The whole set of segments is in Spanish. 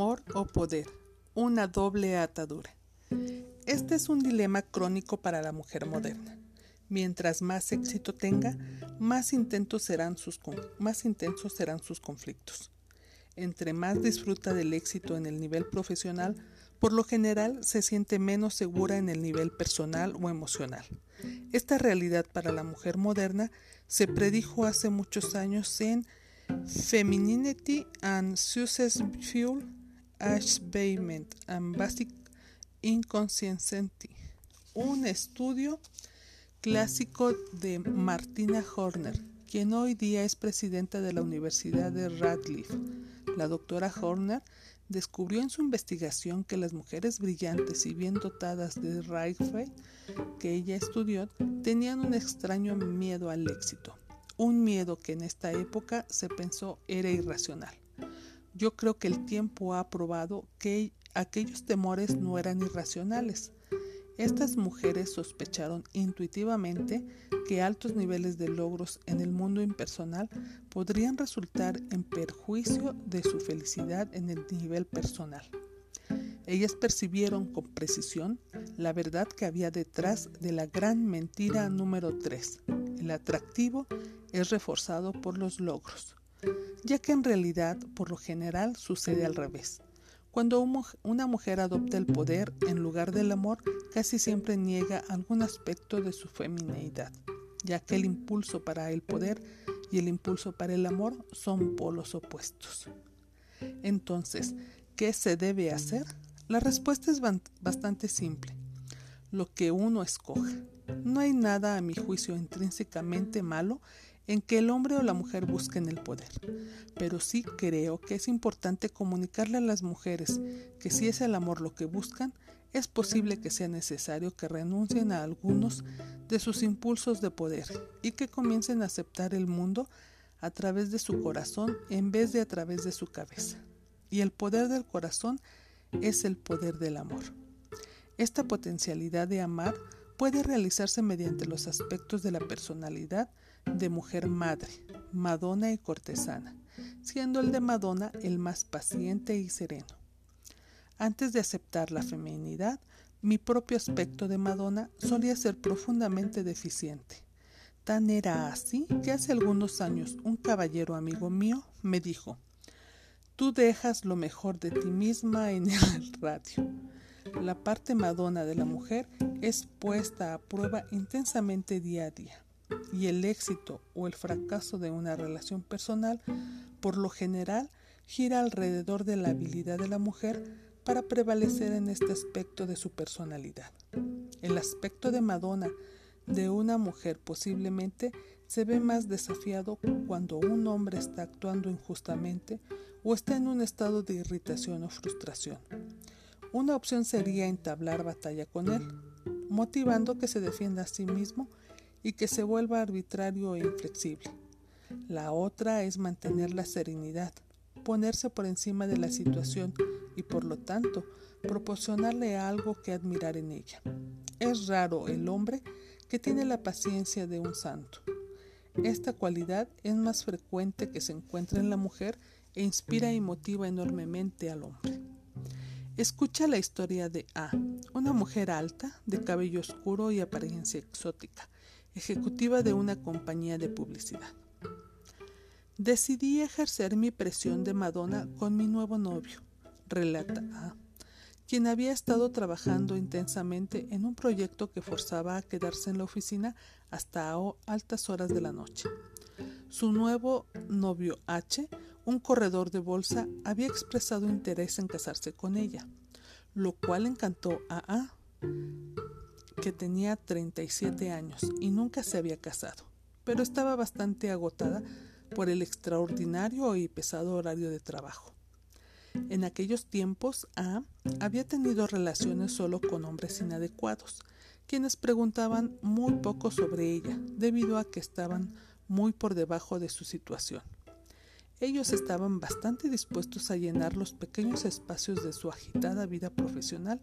Amor o poder, una doble atadura. Este es un dilema crónico para la mujer moderna. Mientras más éxito tenga, más intensos serán sus, más intensos serán sus conflictos. Entre más disfruta del éxito en el nivel profesional, por lo general se siente menos segura en el nivel personal o emocional. Esta realidad para la mujer moderna se predijo hace muchos años en Femininity and Successful Achievement and Basic Inconsciency, un estudio clásico de Martina Horner, quien hoy día es presidenta de la Universidad de Radcliffe. La doctora Horner descubrió en su investigación que las mujeres brillantes y bien dotadas de Rayfield que ella estudió tenían un extraño miedo al éxito un miedo que en esta época se pensó era irracional. Yo creo que el tiempo ha probado que aquellos temores no eran irracionales. Estas mujeres sospecharon intuitivamente que altos niveles de logros en el mundo impersonal podrían resultar en perjuicio de su felicidad en el nivel personal. Ellas percibieron con precisión la verdad que había detrás de la gran mentira número 3, el atractivo es reforzado por los logros, ya que en realidad por lo general sucede al revés. Cuando una mujer adopta el poder en lugar del amor, casi siempre niega algún aspecto de su femineidad, ya que el impulso para el poder y el impulso para el amor son polos opuestos. Entonces, ¿qué se debe hacer? La respuesta es bastante simple. Lo que uno escoja. No hay nada, a mi juicio, intrínsecamente malo en que el hombre o la mujer busquen el poder, pero sí creo que es importante comunicarle a las mujeres que si es el amor lo que buscan, es posible que sea necesario que renuncien a algunos de sus impulsos de poder y que comiencen a aceptar el mundo a través de su corazón en vez de a través de su cabeza. Y el poder del corazón es el poder del amor. Esta potencialidad de amar puede realizarse mediante los aspectos de la personalidad de mujer madre, Madonna y cortesana, siendo el de Madonna el más paciente y sereno. Antes de aceptar la feminidad, mi propio aspecto de Madonna solía ser profundamente deficiente. Tan era así que hace algunos años un caballero amigo mío me dijo, tú dejas lo mejor de ti misma en el radio. La parte madona de la mujer es puesta a prueba intensamente día a día y el éxito o el fracaso de una relación personal por lo general gira alrededor de la habilidad de la mujer para prevalecer en este aspecto de su personalidad. El aspecto de Madonna de una mujer posiblemente se ve más desafiado cuando un hombre está actuando injustamente o está en un estado de irritación o frustración. Una opción sería entablar batalla con él, motivando que se defienda a sí mismo y que se vuelva arbitrario e inflexible. La otra es mantener la serenidad, ponerse por encima de la situación y por lo tanto proporcionarle algo que admirar en ella. Es raro el hombre que tiene la paciencia de un santo. Esta cualidad es más frecuente que se encuentra en la mujer e inspira y motiva enormemente al hombre. Escucha la historia de A, una mujer alta, de cabello oscuro y apariencia exótica, ejecutiva de una compañía de publicidad. Decidí ejercer mi presión de Madonna con mi nuevo novio, relata A, quien había estado trabajando intensamente en un proyecto que forzaba a quedarse en la oficina hasta altas horas de la noche. Su nuevo novio H, un corredor de bolsa, había expresado interés en casarse con ella, lo cual encantó a A, que tenía 37 años y nunca se había casado, pero estaba bastante agotada por el extraordinario y pesado horario de trabajo. En aquellos tiempos, A había tenido relaciones solo con hombres inadecuados, quienes preguntaban muy poco sobre ella, debido a que estaban muy por debajo de su situación. Ellos estaban bastante dispuestos a llenar los pequeños espacios de su agitada vida profesional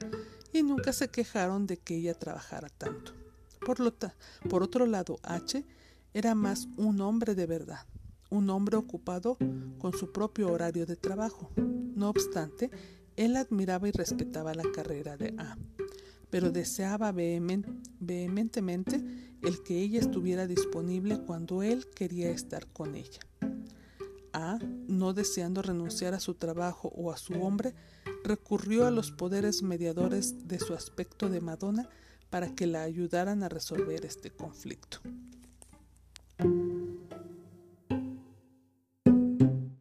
y nunca se quejaron de que ella trabajara tanto. Por, por otro lado, H era más un hombre de verdad, un hombre ocupado con su propio horario de trabajo. No obstante, él admiraba y respetaba la carrera de A, pero deseaba vehementemente el que ella estuviera disponible cuando él quería estar con ella. No deseando renunciar a su trabajo o a su hombre, recurrió a los poderes mediadores de su aspecto de Madonna para que la ayudaran a resolver este conflicto.